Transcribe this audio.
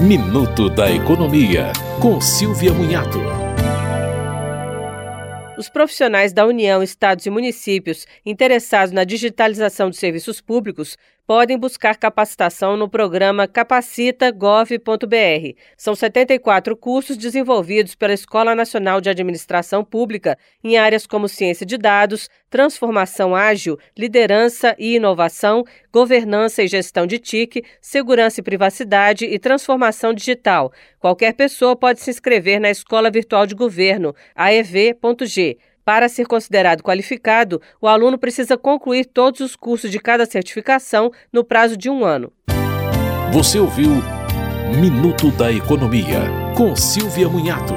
Minuto da Economia, com Silvia Munhato. Os profissionais da União, Estados e municípios interessados na digitalização de serviços públicos podem buscar capacitação no programa capacita.gov.br. São 74 cursos desenvolvidos pela Escola Nacional de Administração Pública em áreas como ciência de dados, transformação ágil, liderança e inovação, governança e gestão de TIC, segurança e privacidade e transformação digital. Qualquer pessoa pode se inscrever na Escola Virtual de Governo, aev.g. Para ser considerado qualificado, o aluno precisa concluir todos os cursos de cada certificação no prazo de um ano. Você ouviu Minuto da Economia, com Silvia Munhato.